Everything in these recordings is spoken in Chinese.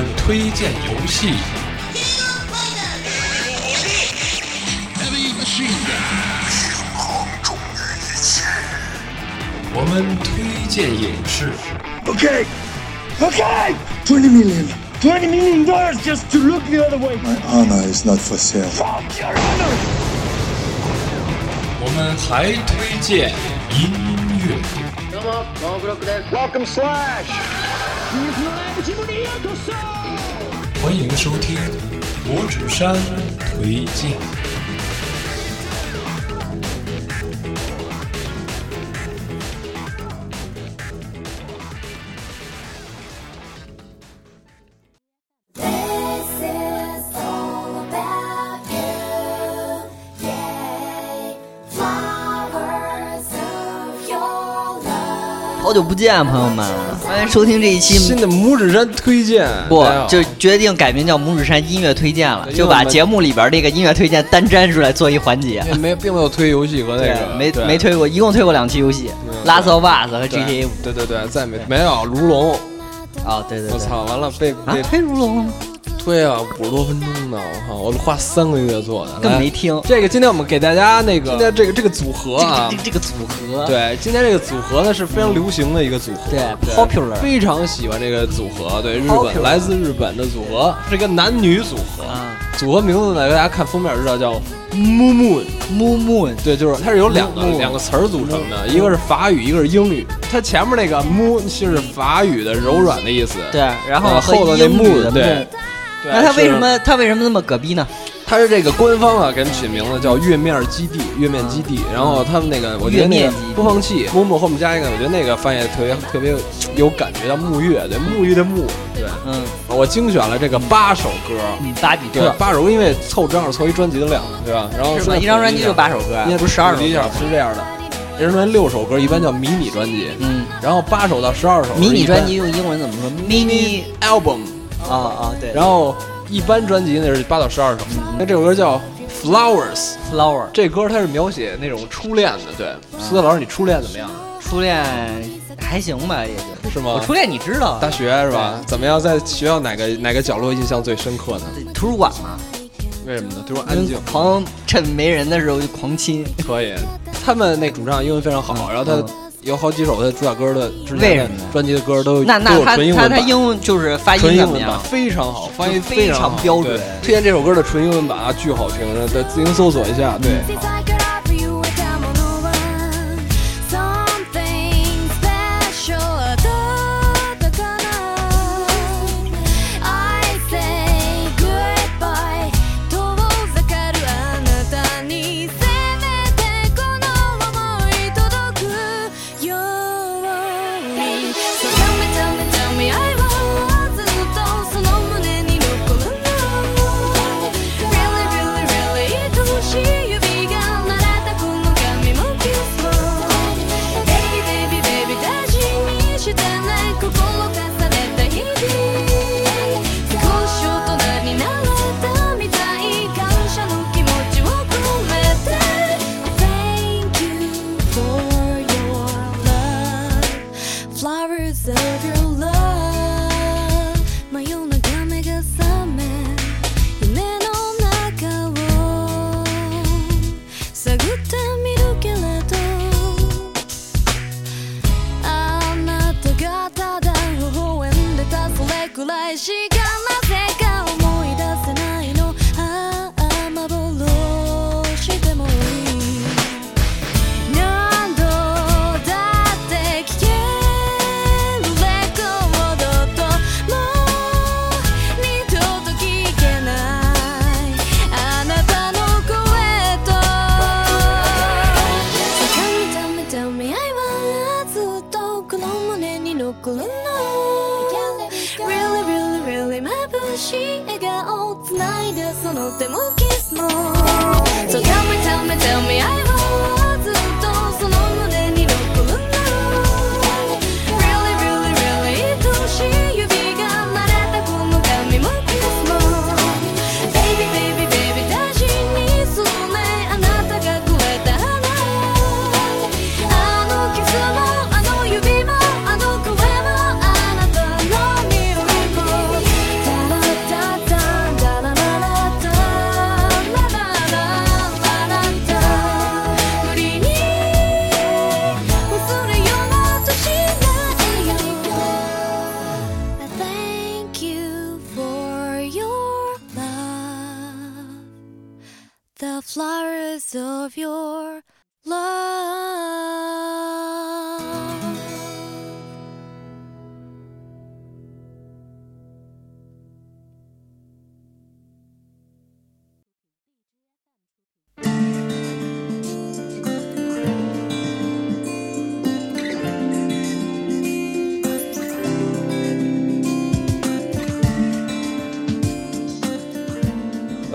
们推荐游戏，我们推荐影视， Okay, okay! 20 million. 20 million dollars just to look the other way. My honor is not for sale. Fuck your honor! 我们还推荐音乐。 Welcome, Slash! 欢迎收听《五指山推荐》。好久不见，朋友们！欢迎收听这一期新的拇指山推荐，不就决定改名叫拇指山音乐推荐了，就把节目里边这个音乐推荐单摘出来做一环节。没并没有推游戏和那个没没推过，一共推过两期游戏，《Last of Us》和 GTA 五。对对对，再没没有如龙，啊，对对对，我操，完了被被，啊推如龙。了吗？推啊五十多分钟呢，我靠，我花三个月做的，来根本没听。这个今天我们给大家那个今天这个这个组合啊这个，这个这个组合，对，今天这个组合呢是非常流行的一个组合，对，popular 非常喜欢这个组合，对，日 Popular 本来自日本的组合，是一个男女组合，啊组合名字呢，大家看封面知道叫 Moon Moon。，Moon 对，就是它是由两个 Moon 两个词儿组成的，一个是法语，一个是英语。它前面那个 moon 是法语的柔软的意思，对，然后呃后头那 moon 对。对。那他为什？么他为什么那么葛逼呢？他是这个官方啊，给人起名字叫月面基地，月面基地。然后他们那个，我觉得那个播放器 moon 后面加一个，我觉得那个翻译得特别特别有感觉，叫沐月，对，沐浴的沐。对，嗯，我精选了这个八首歌，嗯，八几对个，八首歌，因为凑正好凑一专辑的量，对吧？然后一张专辑就八首歌应该，不是十二首。是这样的，一张专辑六首歌，一般叫迷你专辑。嗯，然后八首到十二首迷你专辑一用英文怎么说？mini 般 album，啊啊，对。然后一般专辑那是八到十二首。那这首歌叫 Flowers，flower 这歌它是描写那种初恋的。对，苏特老师，你初恋怎么样？初恋还行吧，也就是吗我初恋你知道啊，大学是吧？怎么样？在学校哪个哪个角落印象最深刻呢？图书馆嘛，为什么呢？图书馆安静。狂趁没人的时候就狂亲。可以，他们那主唱英文非常好，然后他嗯有好几首他主打歌的之为前专辑的歌都都有那那他他他纯英文版。英文就是发音纯英文版怎么样？非常好，发音非常标准推荐这首歌的纯英文版啊，巨好听，再自行搜索一下。对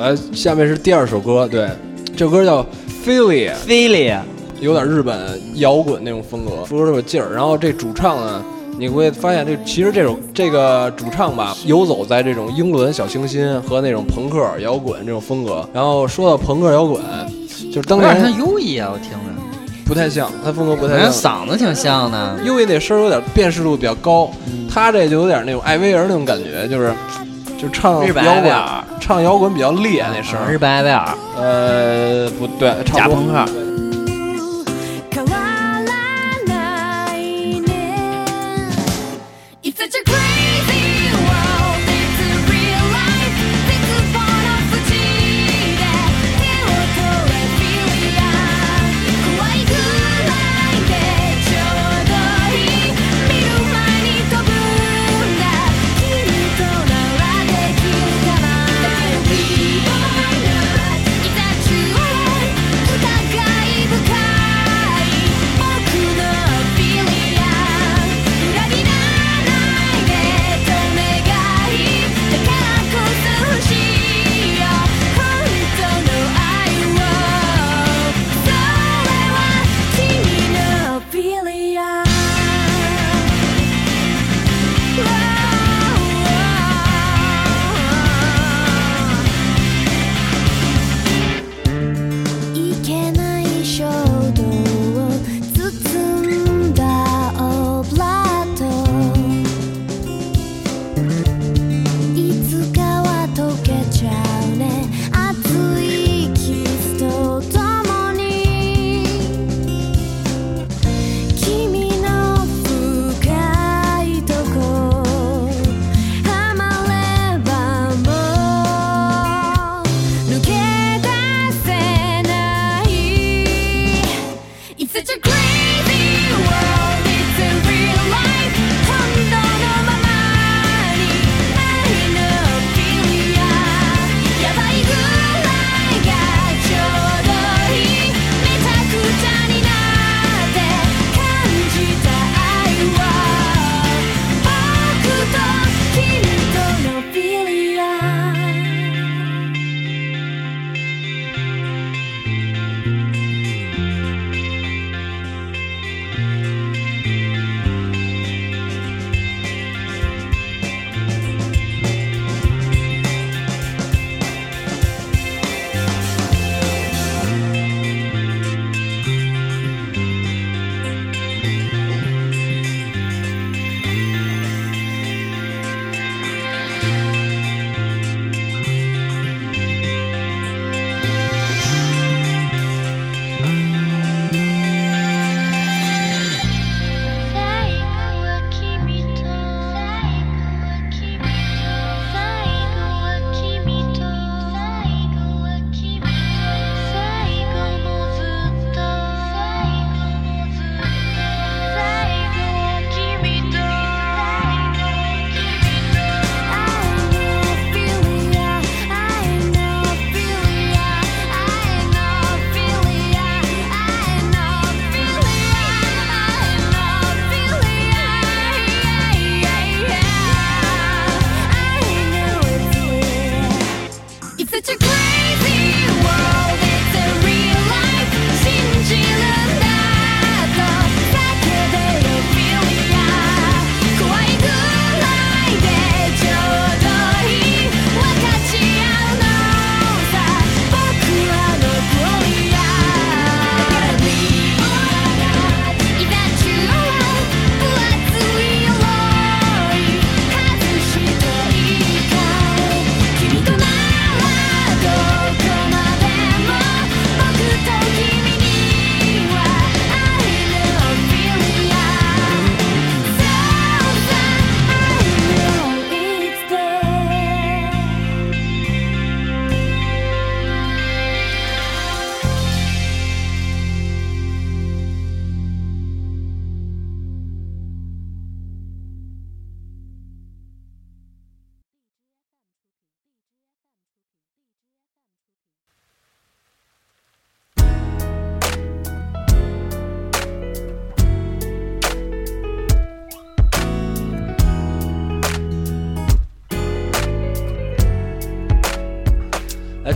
来，下面是第二首歌，对，这歌叫《Philly》，菲利，有点日本摇滚那种风格，说这有劲儿。然后这主唱呢，你会发现这其实这首这个主唱吧，游走在这种英伦小清新和那种朋克摇滚这种风格。然后说到朋克摇滚，就是当有点像优异啊，我听着，不太像，他风格不太好像像。嗓子挺像的。因为那声儿有点辨识度比较高，他这就有点那种艾薇儿那种感觉，就是就唱摇滚唱摇滚比较烈那声儿。日本艾薇儿，呃，不对，差不多。假朋克。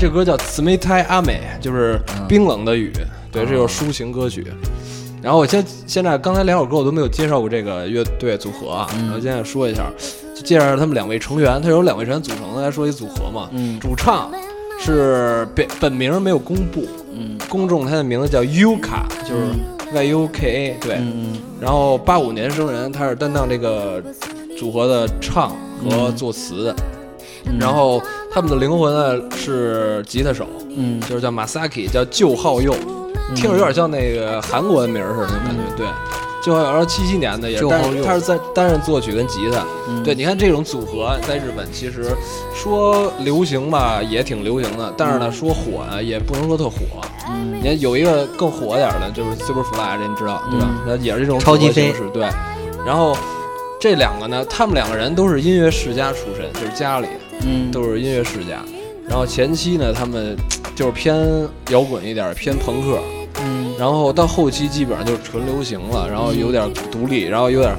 这歌叫《慈眉胎阿美》，就是嗯冰冷的雨。对，这哦首抒情歌曲。然后我现现在刚才两首歌我都没有介绍过这个乐队组合啊，嗯然后现在说一下，就介绍他们两位成员，他有两位成员组成的，来说一组合嘛。嗯主唱是本本名没有公布，嗯公众他的名字叫 Yuka，就是 Y U K A，对。嗯然后八五年生人，他是担当这个组合的唱和作词的。嗯，然后他们的灵魂呢是吉他手，嗯就是叫 Masaki，叫旧浩佑，听着有点像那个韩国的名儿似的那种感觉。对，旧浩佑，然后七七年的也是，他是在担任作曲跟吉他。嗯对，你看这种组合在日本其实说流行吧也挺流行的，但是呢说火啊也不能说特火。嗯你看有一个更火点儿的，就是 Superfly，这你知道对吧？那也是这种超级飞组合形式，对。然后这两个呢，他们两个人都是音乐世家出身，就是家里嗯都是音乐世家。然后前期呢，他们就是偏摇滚一点，偏朋克。嗯然后到后期基本上就是纯流行了，然后有点独立，然后有点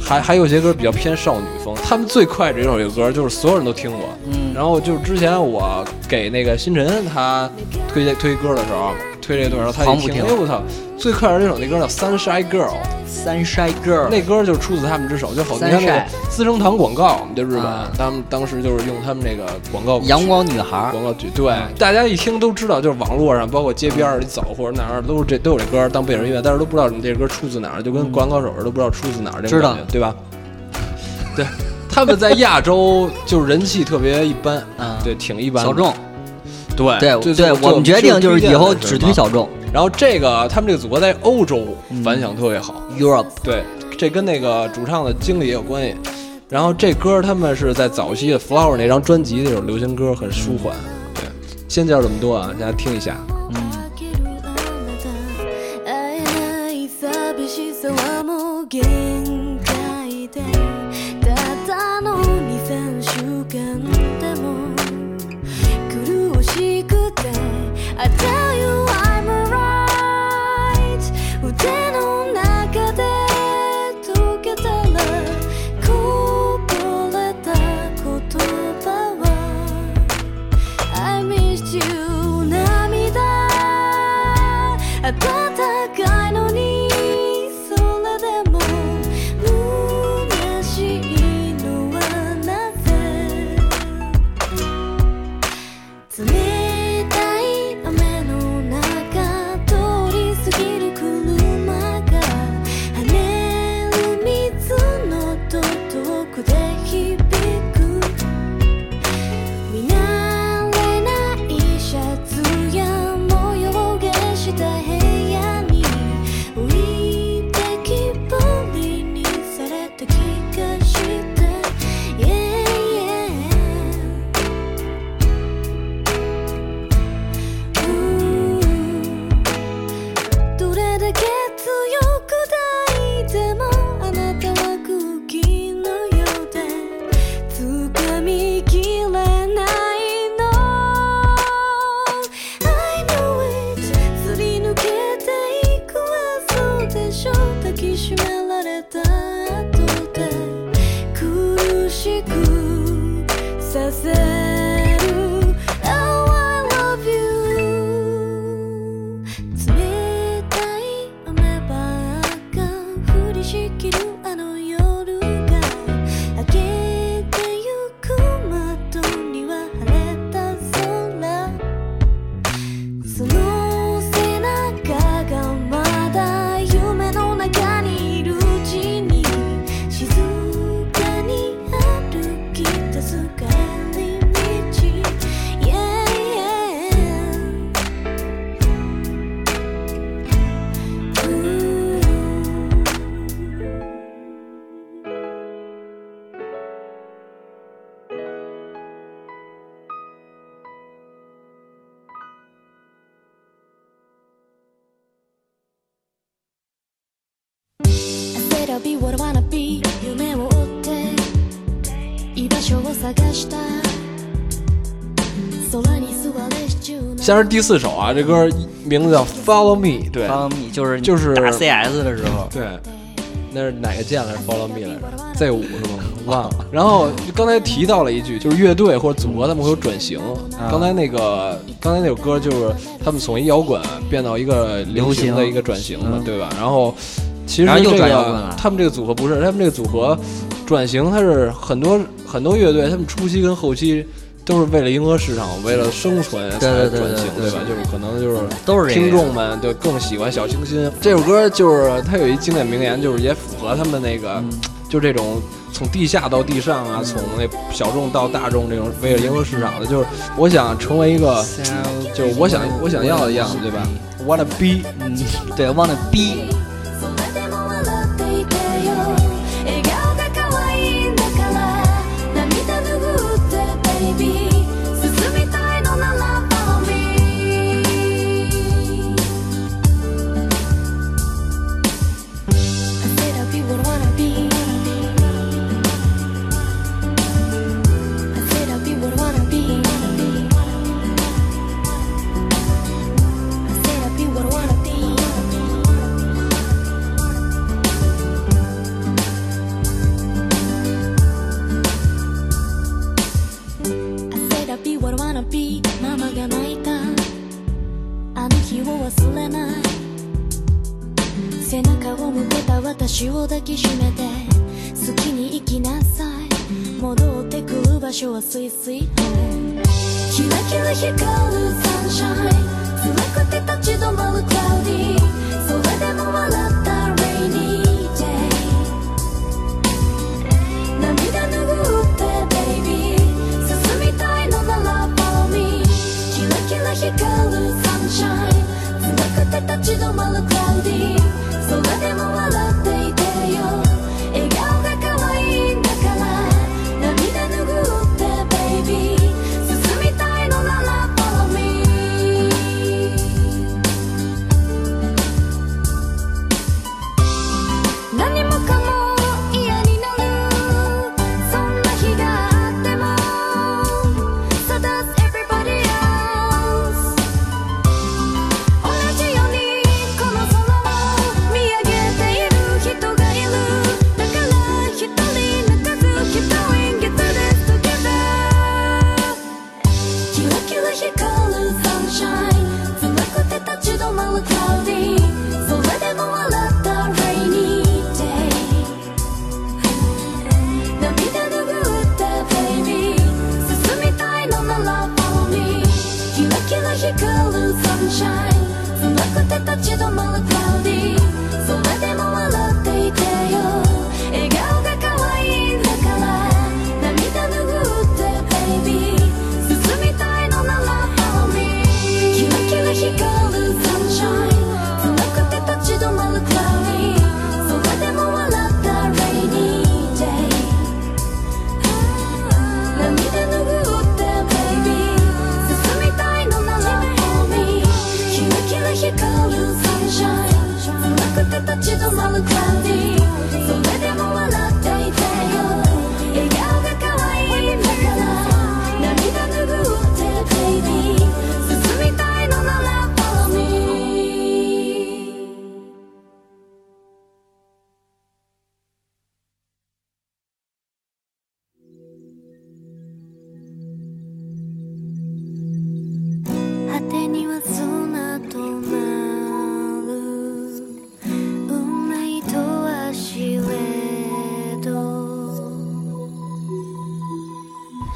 还还有些歌比较偏少女风。他们最快这首歌就是所有人都听过。嗯然后就是之前我给那个星辰他推荐推歌的时候，推这段然后他一听，哎我操，最快的这首那歌叫《Sunshine Girl》，，Sunshine Girl，那歌就出自他们之手，就好像那个资生堂广告，就日本，啊他们当时就是用他们那个广告阳光女孩儿，广告剧，对，大家一听都知道，就是网络上，包括街边儿你走或者哪儿都是这都有这歌当背景音乐，但是都不知道你这歌出自哪儿，就跟《灌篮高手》似的，都不知道出自哪儿，这种知道感觉对吧？对，他们在亚洲就是人气特别一般，嗯对，挺一般的，小众，对对对，我们决定就是以后只推小众然后这个他们这个组合在欧洲反响特别好，，Europe，对，这跟那个主唱的经历也有关系。然后这歌他们是在早期的《Flower》那张专辑那种流行歌，很舒缓。对，先介绍这么多啊，大家听一下。嗯焦らび what I wanna be 夢を追って居場所を探した空に座れシチュー先是第四首啊，这歌名字叫《Follow Me》，对， Follow Me 就是就是打 CS 的时候，对， 那是哪个键来着？Follow Me 来着？Z 五是吗？忘了。然后刚才提到了一句，就是乐队或者组合他们会有转型。啊刚才那个刚才那首歌就是他们从一摇滚变到一个流行的流行一个转型嘛，嗯对吧？然后 其实他们这个组合不是，他们这个组合转型，它是很多很多乐队，他们初期跟后期。都是为了迎合市场，为了生存才转型，对对吧？就是可能就是都是听众们就更喜欢小清新。这首歌就是它有一经典名言，就是也符合他们那个，嗯就这种从地下到地上啊，从那小众到大众这种为了迎合市场的，就是我想成为一个，就是我想我想要的样子，对吧？Wanna be，嗯，对，wanna be，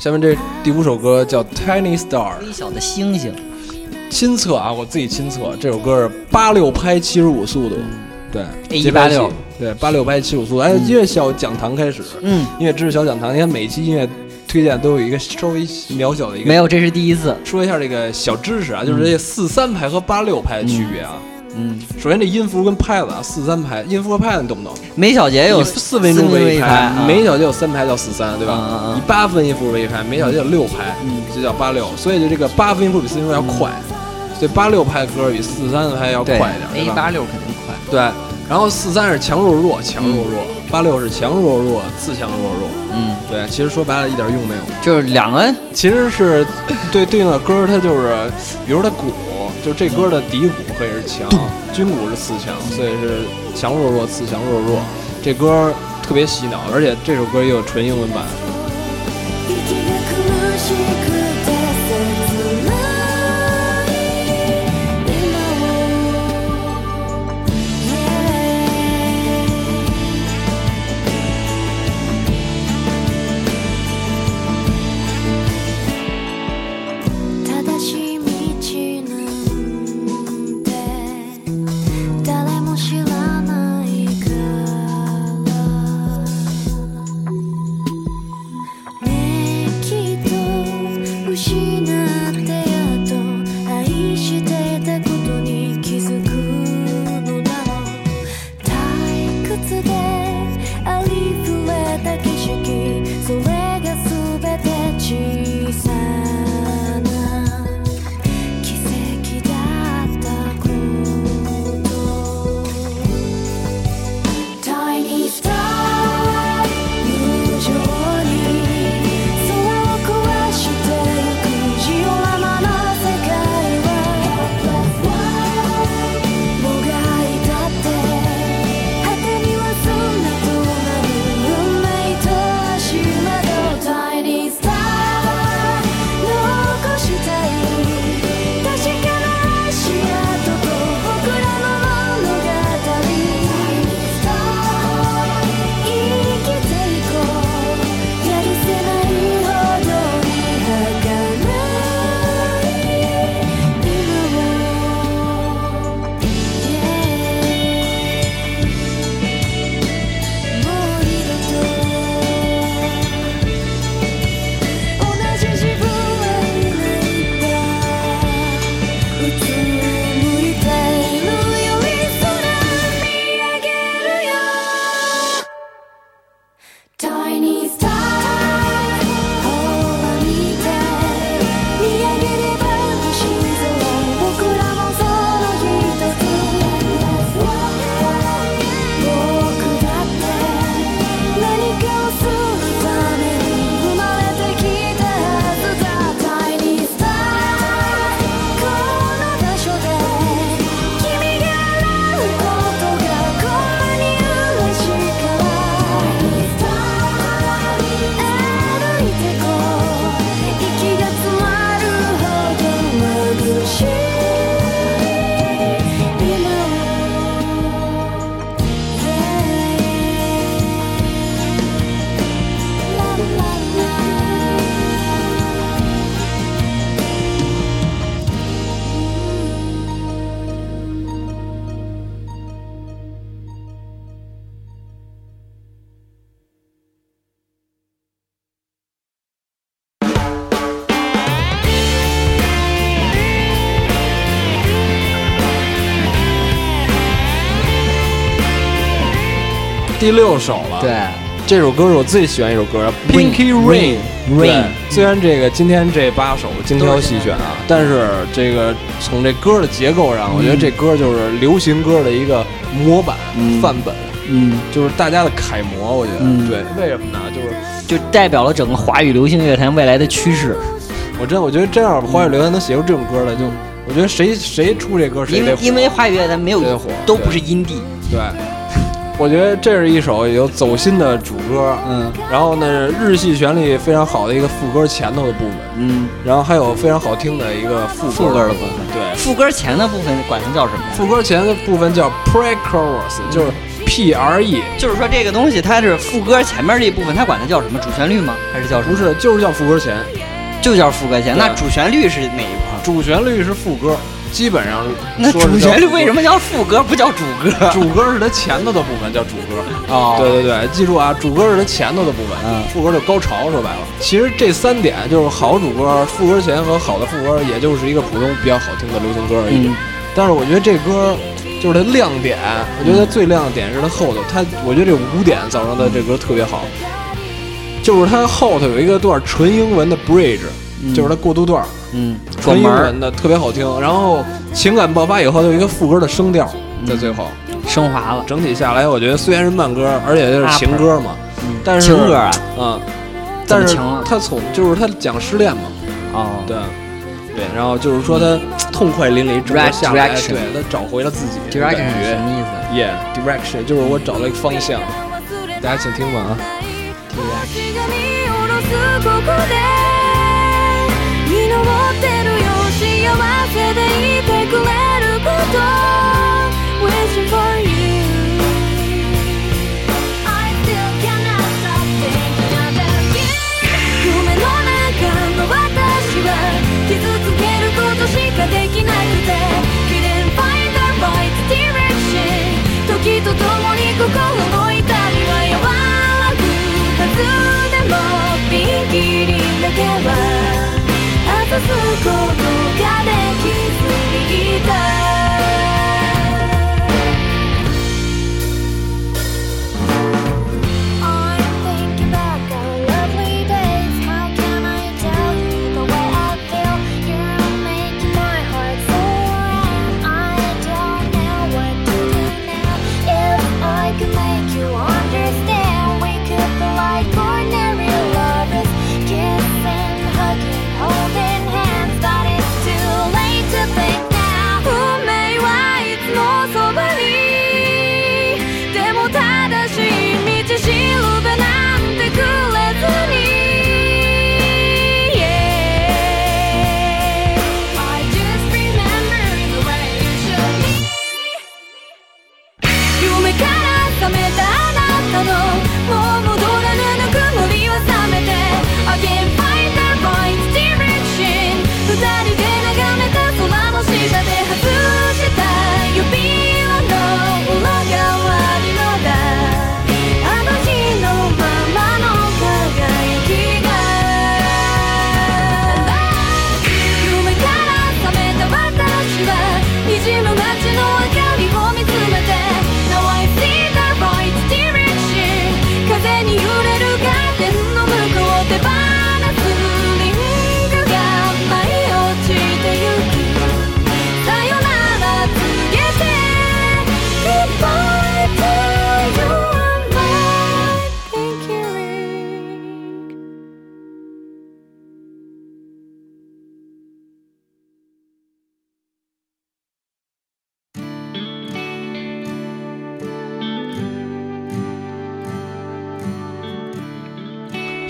下面这第五首歌叫《Tiny Star》，微小的星星，亲测啊，我自己亲测，这首歌是八六拍七十五速度，对拍器186对八六拍七十五速度。哎，音乐小讲堂开始，嗯，音乐知识小讲堂，你看每期音乐推荐都有一个稍微渺小的一个没有，这是第一次，说一下这个小知识啊，就是这四三拍和八六拍的区别啊。嗯，首先这音符跟拍子啊，四三拍，音符和拍子你懂不懂？每小节有四分钟为一拍，每小节有三拍叫四三，对吧？嗯嗯嗯以八分音符为一拍，每小节有六拍，嗯就叫八六。所以就这个八分音符比四分音符要快，所以八六拍歌比四三拍要快一点，对，A 吧？八六肯定快，对，然后四三是强弱弱，强弱弱，八六是强弱弱，次强弱弱。嗯，对，其实说白了一点用没有。就是两个，其实是对对应的歌，它就是，比如它鼓，就这歌的底鼓可以是强，军鼓是次强，所以是强弱弱，次强弱弱。这歌特别洗脑，而且这首歌也有纯英文版。第六首了，对，这首歌是我最喜欢一首歌 Rain，Pinky Rain。Rain，虽然这个今天这八首精挑细选啊，但是这个从这歌的结构上，我觉得这歌就是流行歌的一个模板、嗯。范本，嗯，就是大家的楷模。我觉得，嗯。对，为什么呢？就是就代表了整个华语流行乐坛未来的趋势。我真我觉得这样华语流行能写出这种歌来，就我觉得谁谁出这歌谁得火。因为因为华语乐坛没有都不是阴地，对，我觉得这是一首有走心的主歌，嗯然后呢，日系旋律非常好的一个副歌前头的部分，嗯，然后还有非常好听的一个副副歌的部分对，副歌前的部分管它叫什么？副歌前的部分叫 pre-chorus，就是 P R E，就是说这个东西它是副歌前面这一部分，它管它叫什么？主旋律吗？还是叫什么？不是，就是叫副歌前，就叫副歌前。那主旋律是哪一块？主旋律是副歌，基本上那主旋律为什么叫副歌不叫主歌？主歌是它前头的部分叫主歌。哦对对对，记住啊，主歌是它前头的部分，嗯副歌就高潮。说白了，其实这三点就是好主歌、副歌前和好的副歌，也就是一个普通比较好听的流行歌而已。嗯但是我觉得这歌就是它亮点，我觉得它最亮的点是它后头，它我觉得这五点造成的这歌特别好，就是它后头有一个段纯英文的 bridge，、就是它过渡段，嗯，纯英文的特别好听，然后情感爆发以后有一个副歌的声调在最后。升华了。整体下来，我觉得虽然是慢歌，而且就是情歌嘛，嗯但是情歌啊，嗯，但是他从就是他讲失恋嘛，哦，对对，然后就是说他痛快淋漓，整个下来，对他找回了自己 direction 感觉什么意思？，yeah direction 就是我找了一个方向，大家请听吧啊。でいてくれること。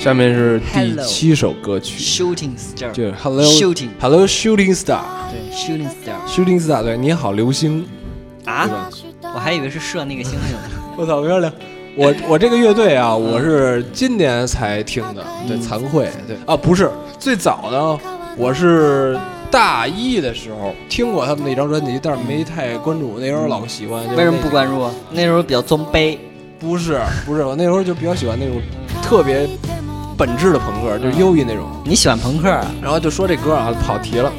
下面是第七首歌曲，Shooting Star，就是 Hello Shooting Hello Shooting Star 对 Shooting Star Shooting Star 对，你好流星，啊？我还以为是射那个星星呢。我操，漂亮！我我这个乐队啊，我是今年才听的，对，惭愧，对啊，不是最早呢，我是大一的时候听过他们那张专辑，但是没太关注，那时候老喜欢。就为什么不关注啊？那时候比较装杯。不是不是，我那时候就比较喜欢那种特别本质的朋克，就是忧郁那种。你喜欢朋克啊？然后就说这歌啊，跑题了。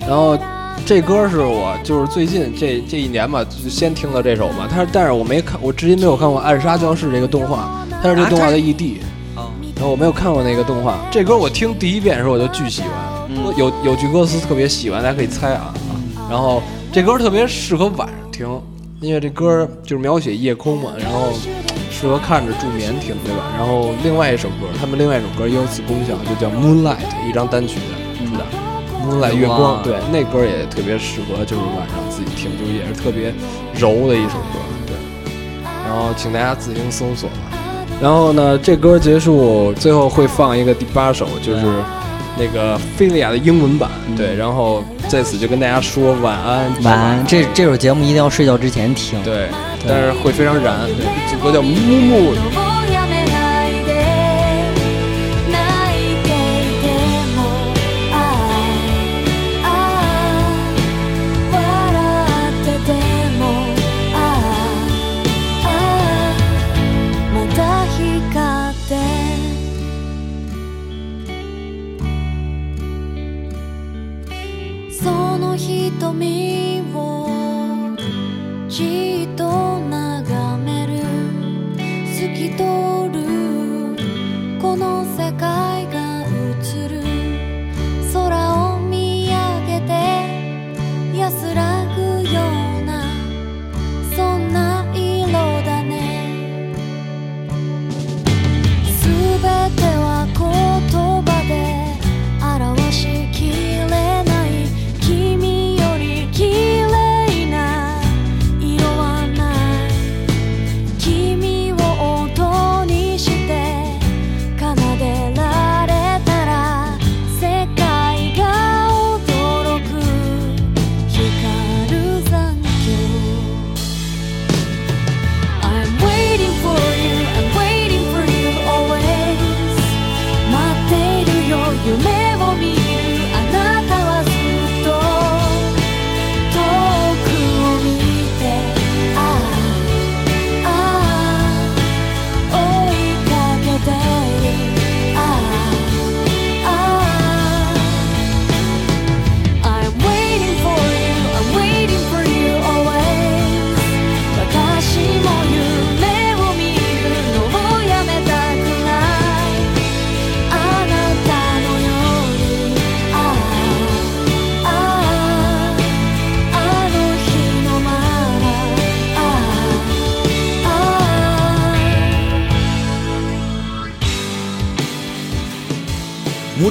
然后这歌是我就是最近这这一年吧，就先听的这首嘛。它但是我没看，我至今没有看过《暗杀教室》这个动画，它是这动画的 ED。哦，然后我没有看过那个动画。这歌我听第一遍的时候我就巨喜欢，嗯有有句歌词特别喜欢，大家可以猜啊。然后这歌特别适合晚上听，因为这歌就是描写夜空嘛，然后适合看着助眠听，对吧？然后另外一首歌，他们另外一首歌也有此功效，就叫《Moonlight》，一张单曲出的。Moonlight 月光，对，那歌也特别适合，就是晚上自己听，就也是特别柔的一首歌，对。然后请大家自行搜索吧。然后呢，这歌结束，最后会放一个第八首，就是那个菲利亚的英文版。对，然后在此就跟大家说晚安，晚安。这这首节目一定要睡觉之前听。对，但是会非常燃。对，这组歌叫木木。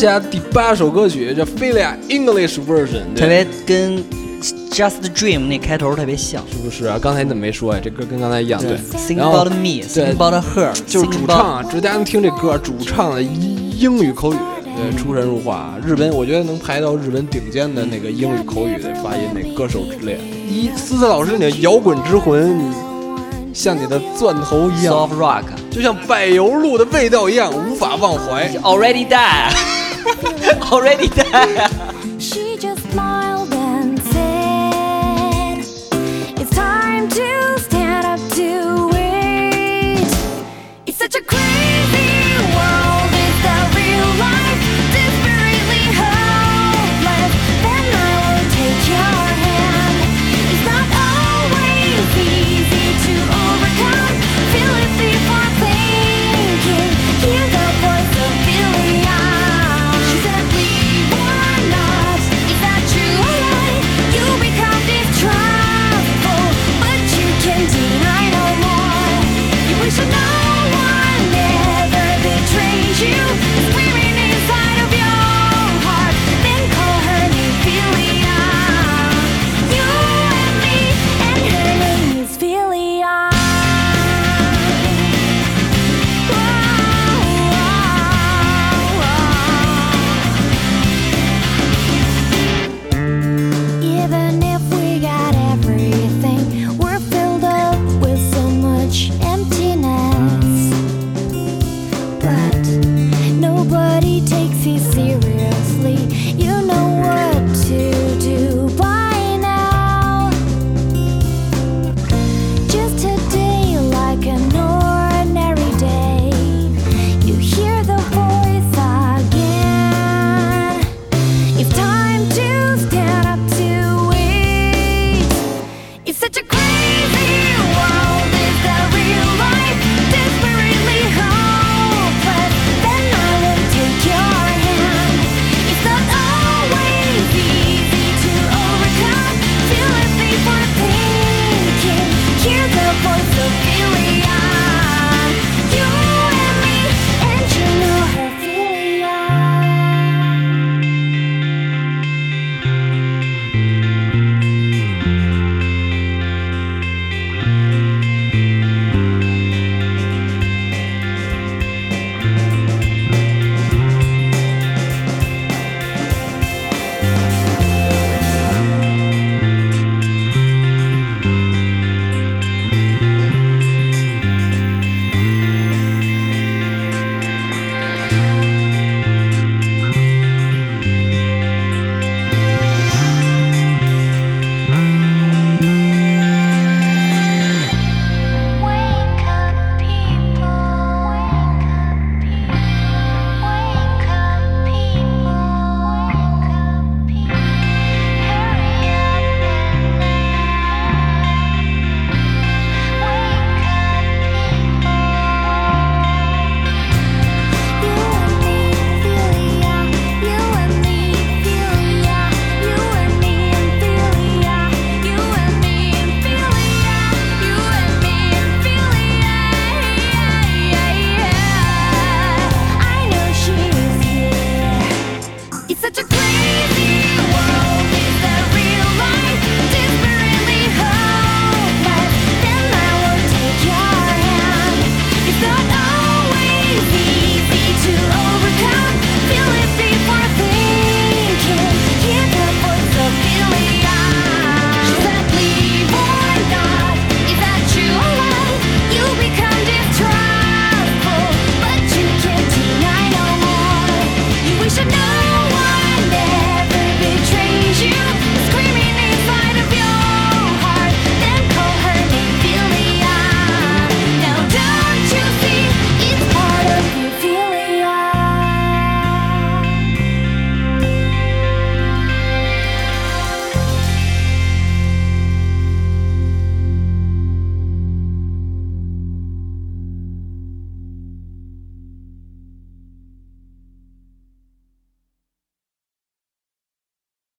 好，接下来第八首歌曲叫《Philia English Version》，特别跟 Just Dream 那开头特别像。是不是啊？刚才你怎么没说呀？这歌跟刚才一样，对。Think about me, 对 think about her，就是主唱啊，大家能听这歌，主唱的英语口语，对，出神入化。日本，我觉得能排到日本顶尖的那个英语口语的发音那歌手之列。一思思老师，你的摇滚之魂，你像你的钻头一样，soft rock 就像柏油路的味道一样，无法忘怀。already die。Already done.